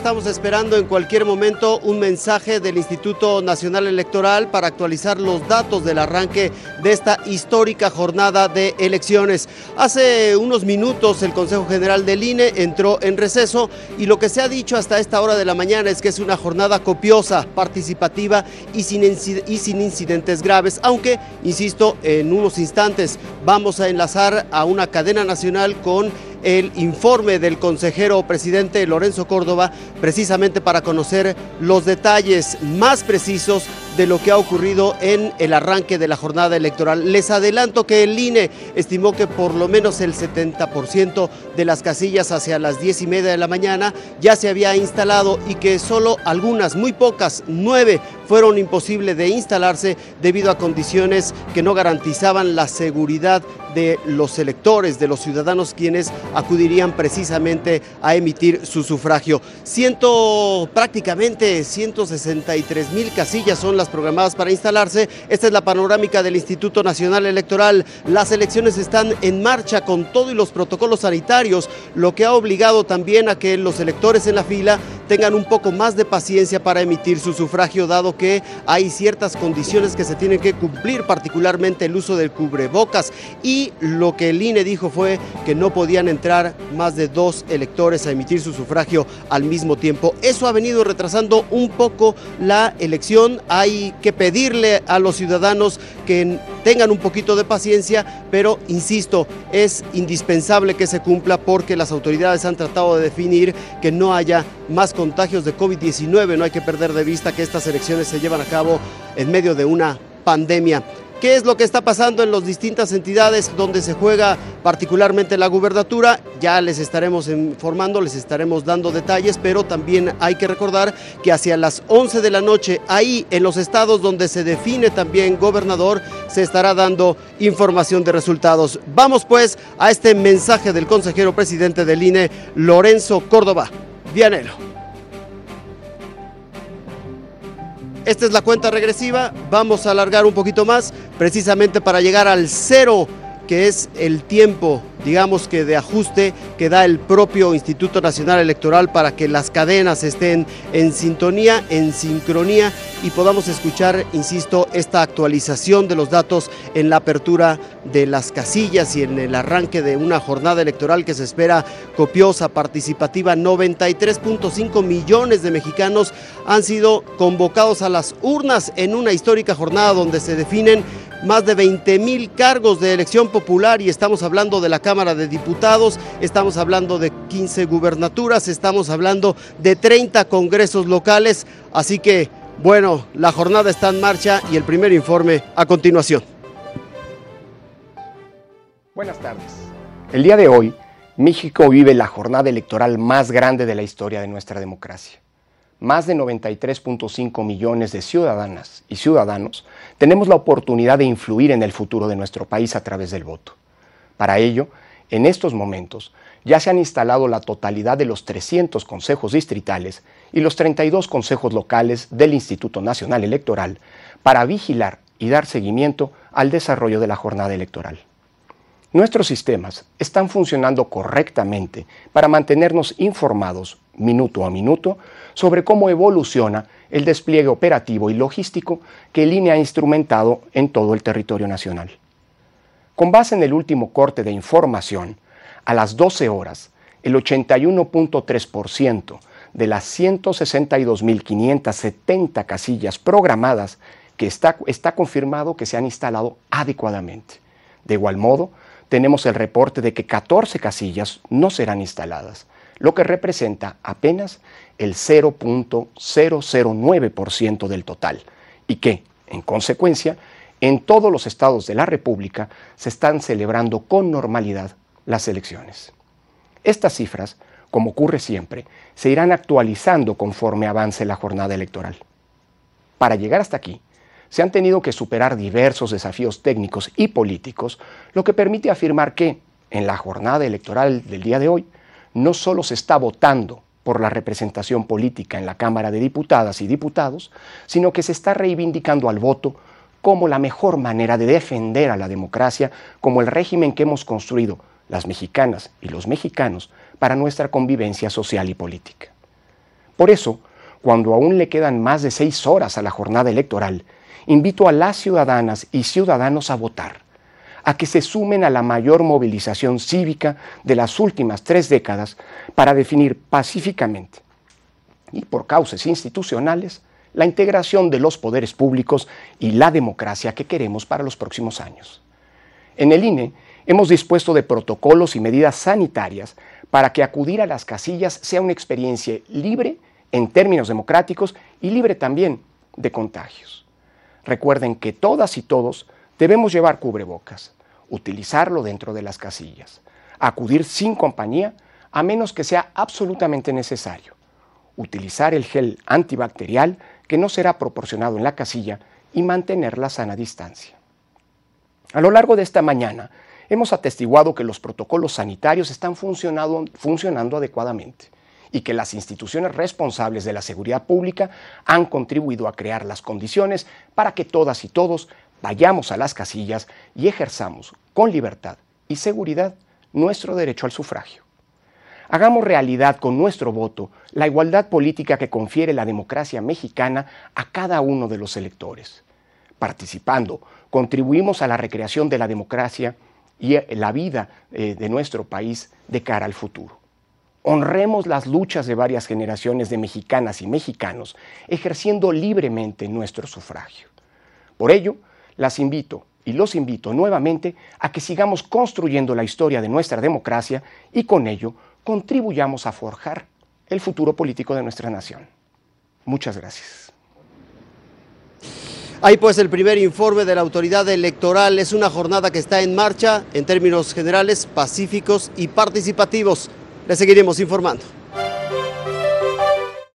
estamos esperando en cualquier momento un mensaje del Instituto Nacional Electoral para actualizar los datos del arranque de esta histórica jornada de elecciones. Hace unos minutos el Consejo General del INE entró en receso y lo que se ha dicho hasta esta hora de la mañana es que es una jornada copiosa, participativa y sin, y sin incidentes graves, aunque, insisto, en unos instantes vamos a enlazar a una cadena nacional con el informe del consejero presidente Lorenzo Córdoba, precisamente para conocer los detalles más precisos de lo que ha ocurrido en el arranque de la jornada electoral. Les adelanto que el INE estimó que por lo menos el 70% de las casillas hacia las 10 y media de la mañana ya se había instalado y que solo algunas, muy pocas, nueve, fueron imposibles de instalarse debido a condiciones que no garantizaban la seguridad de los electores, de los ciudadanos quienes acudirían precisamente a emitir su sufragio. Ciento, prácticamente 163 mil casillas son las programadas para instalarse. Esta es la panorámica del Instituto Nacional Electoral. Las elecciones están en marcha con todo y los protocolos sanitarios, lo que ha obligado también a que los electores en la fila tengan un poco más de paciencia para emitir su sufragio, dado que hay ciertas condiciones que se tienen que cumplir, particularmente el uso del cubrebocas. Y lo que el INE dijo fue que no podían entrar más de dos electores a emitir su sufragio al mismo tiempo. Eso ha venido retrasando un poco la elección. Hay que pedirle a los ciudadanos que tengan un poquito de paciencia, pero insisto, es indispensable que se cumpla porque las autoridades han tratado de definir que no haya más contagios de COVID-19. No hay que perder de vista que estas elecciones se llevan a cabo en medio de una pandemia. ¿Qué es lo que está pasando en las distintas entidades donde se juega particularmente la gubernatura? Ya les estaremos informando, les estaremos dando detalles, pero también hay que recordar que hacia las 11 de la noche, ahí en los estados donde se define también gobernador, se estará dando información de resultados. Vamos pues a este mensaje del consejero presidente del INE, Lorenzo Córdoba. Vianelo. Esta es la cuenta regresiva, vamos a alargar un poquito más, precisamente para llegar al cero, que es el tiempo digamos que de ajuste que da el propio Instituto Nacional Electoral para que las cadenas estén en sintonía, en sincronía y podamos escuchar, insisto, esta actualización de los datos en la apertura de las casillas y en el arranque de una jornada electoral que se espera copiosa, participativa. 93.5 millones de mexicanos han sido convocados a las urnas en una histórica jornada donde se definen más de 20 mil cargos de elección popular y estamos hablando de la Cámara de Diputados, estamos hablando de 15 gubernaturas, estamos hablando de 30 congresos locales, así que bueno, la jornada está en marcha y el primer informe a continuación. Buenas tardes. El día de hoy, México vive la jornada electoral más grande de la historia de nuestra democracia más de 93.5 millones de ciudadanas y ciudadanos tenemos la oportunidad de influir en el futuro de nuestro país a través del voto. Para ello, en estos momentos, ya se han instalado la totalidad de los 300 consejos distritales y los 32 consejos locales del Instituto Nacional Electoral para vigilar y dar seguimiento al desarrollo de la jornada electoral. Nuestros sistemas están funcionando correctamente para mantenernos informados minuto a minuto sobre cómo evoluciona el despliegue operativo y logístico que INE ha instrumentado en todo el territorio nacional. Con base en el último corte de información, a las 12 horas, el 81.3% de las 162.570 casillas programadas que está, está confirmado que se han instalado adecuadamente. De igual modo, tenemos el reporte de que 14 casillas no serán instaladas, lo que representa apenas el 0.009% del total, y que, en consecuencia, en todos los estados de la República se están celebrando con normalidad las elecciones. Estas cifras, como ocurre siempre, se irán actualizando conforme avance la jornada electoral. Para llegar hasta aquí, se han tenido que superar diversos desafíos técnicos y políticos, lo que permite afirmar que, en la jornada electoral del día de hoy, no solo se está votando por la representación política en la Cámara de Diputadas y Diputados, sino que se está reivindicando al voto como la mejor manera de defender a la democracia, como el régimen que hemos construido las mexicanas y los mexicanos para nuestra convivencia social y política. Por eso, cuando aún le quedan más de seis horas a la jornada electoral, invito a las ciudadanas y ciudadanos a votar, a que se sumen a la mayor movilización cívica de las últimas tres décadas para definir pacíficamente y por causas institucionales la integración de los poderes públicos y la democracia que queremos para los próximos años. En el INE hemos dispuesto de protocolos y medidas sanitarias para que acudir a las casillas sea una experiencia libre en términos democráticos y libre también de contagios. Recuerden que todas y todos debemos llevar cubrebocas, utilizarlo dentro de las casillas, acudir sin compañía a menos que sea absolutamente necesario, utilizar el gel antibacterial que no será proporcionado en la casilla y mantener la sana distancia. A lo largo de esta mañana hemos atestiguado que los protocolos sanitarios están funcionando, adecuadamente y que las instituciones responsables de la seguridad pública han contribuido a crear las condiciones para que todas y todos vayamos a las casillas y ejerzamos con libertad y seguridad nuestro derecho al sufragio. Hagamos realidad con nuestro voto la igualdad política que confiere la democracia mexicana a cada uno de los electores. Participando, contribuimos a la recreación de la democracia y la vida eh, de nuestro país de cara al futuro. Honremos las luchas de varias generaciones de mexicanas y mexicanos ejerciendo libremente nuestro sufragio. Por ello, las invito y los invito nuevamente a que sigamos construyendo la historia de nuestra democracia y con ello contribuyamos a forjar el futuro político de nuestra nación. Muchas gracias. Ahí pues el primer informe de la autoridad electoral es una jornada que está en marcha en términos generales pacíficos y participativos. Le seguiremos informando.